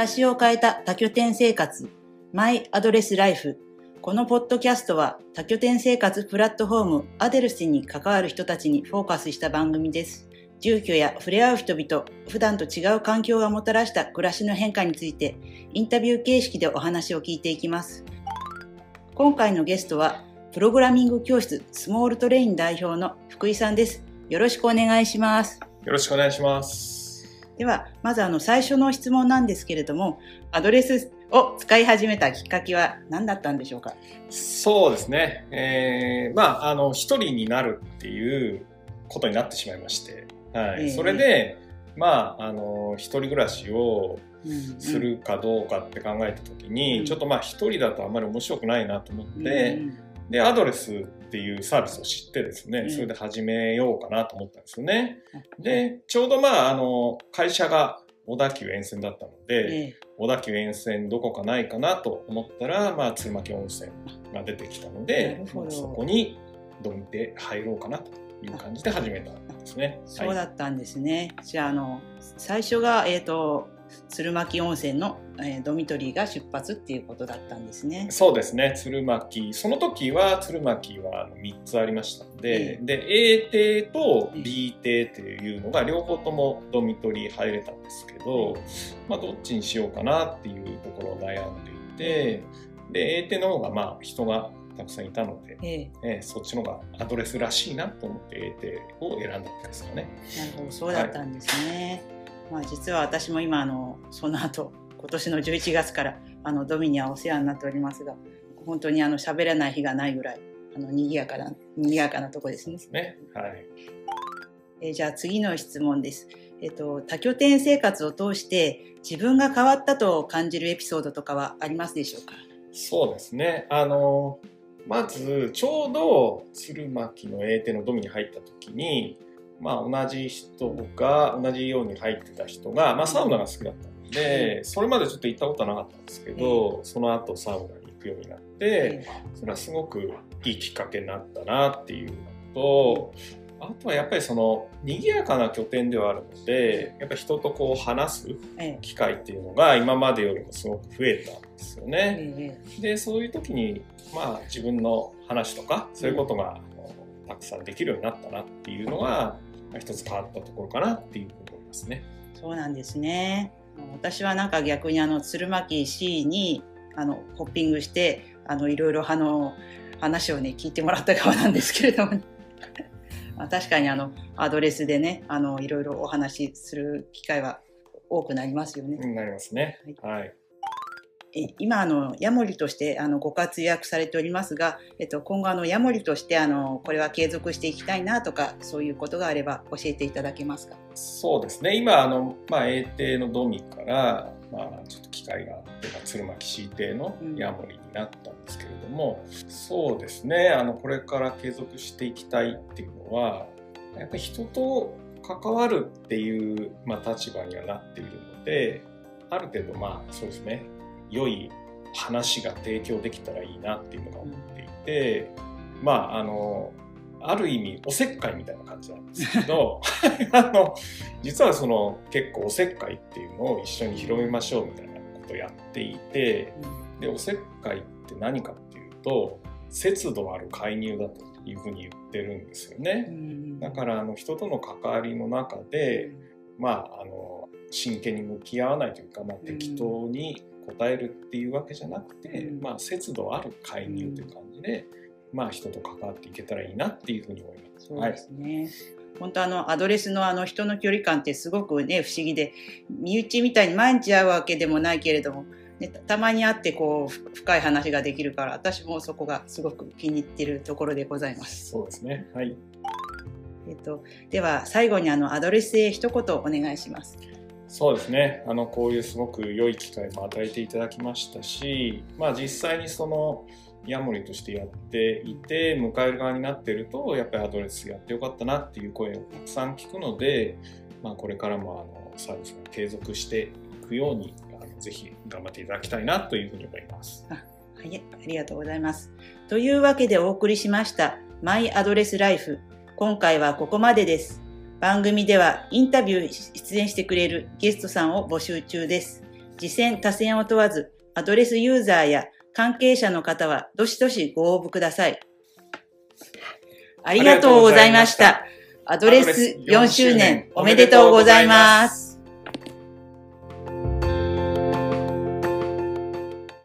私を変えた多拠点生活、マイアドレスライフ。このポッドキャストは多拠点生活プラットフォームアデルスに関わる人たちにフォーカスした番組です。住居や触れ合う人々、普段と違う環境がもたらした暮らしの変化について、インタビュー形式でお話を聞いていきます。今回のゲストは、プログラミング教室スモールトレイン代表の福井さんです。よろしくお願いします。よろしくお願いします。では、まずあの最初の質問なんですけれども、アドレスを使い始めたきっかけは何だったんでしょうか？そうですね。えー、まあ、あの、一人になるっていうことになってしまいまして、はい。えー、それで、まあ、あの、一人暮らしをするかどうかって考えた時に、うん、ちょっとまあ一人だとあんまり面白くないなと思って、うん。で、アドレスっていうサービスを知ってですね、それで始めようかなと思ったんですよね。で、ちょうどまあ、あの、会社が小田急沿線だったので、小田急沿線どこかないかなと思ったら、まあ、鶴巻温泉が出てきたので、そこにどんで入ろうかなという感じで始めたんですね。そうだったんですね。じゃあ、あの、最初が、えっ、ー、と、鶴巻温泉の、えー、ドミトリーが出発っていうことだったんですね。そうですね。鶴巻。その時は鶴巻は3つありましたので、えー、で、A 邸と B 邸っていうのが両方ともドミトリー入れたんですけど、まあどっちにしようかなっていうところを悩んでいて、で、A 邸の方がまあ人がたくさんいたので、えええー、そっちの方がアドレスらしいなと思って A 邸を選んだんですかね。なるほど、そうだったんですね。はいまあ、実は私も今あのその後今年の11月からあのドミニはお世話になっておりますが本当にあの喋らない日がないぐらいあの賑やかな賑やかなとこですね。ねはい。えー、じゃあ次の質問です。えっ、ー、と多拠点生活を通して自分が変わったと感じるエピソードとかはありますでしょうか？そうですね。あのまずちょうど鶴巻の英帝のドミに入った時に。まあ、同じ人が同じように入ってた人が、まあ、サウナが好きだったのでそれまでちょっと行ったことはなかったんですけどその後サウナに行くようになってそれはすごくいいきっかけになったなっていうのとあとはやっぱりその賑やかな拠点ではあるのでやっぱ人とこう話す機会っていうのが今までよりもすごく増えたんですよね。でそういう時にまあ自分の話とかそういうことがたくさんできるようになったなっていうのは一つ変わったところかなっていうふうに思いますね。そうなんですね。私はなんか逆にあの鶴巻 C にあのホッピングしてあのいろいろあの話をね聞いてもらった側なんですけれども、ね、まあ確かにあのアドレスでねあのいろいろお話しする機会は多くなりますよね。なりますね。はい、はい今あのヤモリとしてあのご活躍されておりますが、えっと、今後あのヤモリとしてあのこれは継続していきたいなとかそういうことがあれば教えていただけますか？そうですね。今あの、まあ、A 邸のドミから、まあ、ちょっと機会があって、まあ、鶴巻 C 邸のヤモリになったんですけれども、うん、そうですね。あのこれから継続していきたいっていうのはやっぱり人と関わるっていう、まあ、立場にはなっているのである程度まあそうですね良い話が提供できたらいいなっていうのが思っていて、うん、まああのある意味おせっかいみたいな感じなんですけど あの実はその結構おせっかいっていうのを一緒に広めましょうみたいなことをやっていて、うん、でおせっかいって何かっていうと節度ある介入だというふうに言ってるんですよね。うん、だからあの人との関わりの中で、まああの真剣に向き合わないというか、まあ、適当に答えるっていうわけじゃなくて、うん、まあ節度ある介入という感じで、うん、まあ人と関わっていけたらいいなっていうふうに思います。そうですね、はい本当あのアドレスのあの人の距離感ってすごくね不思議で身内みたいに毎日会うわけでもないけれども、ね、たまに会ってこう深い話ができるから私もそこがすごく気に入ってるところでございます。そうですねはいえっと、では最後にあのアドレスへ一言お願いします。そうですねあのこういうすごく良い機会も与えていただきましたし、まあ、実際にそのヤモリとしてやっていて迎える側になってるとやっぱりアドレスやってよかったなっていう声をたくさん聞くので、まあ、これからもあのサービスが継続していくようにあのぜひ頑張っていただきたいなというふうに思います。はい、ありがとうございます。というわけでお送りしましたマイアドレスライフ今回はここまでです。番組ではインタビュー出演してくれるゲストさんを募集中です。次戦多戦を問わず、アドレスユーザーや関係者の方は、どしどしご応募ください。ありがとうございました。アドレス4周年おめでとうございます。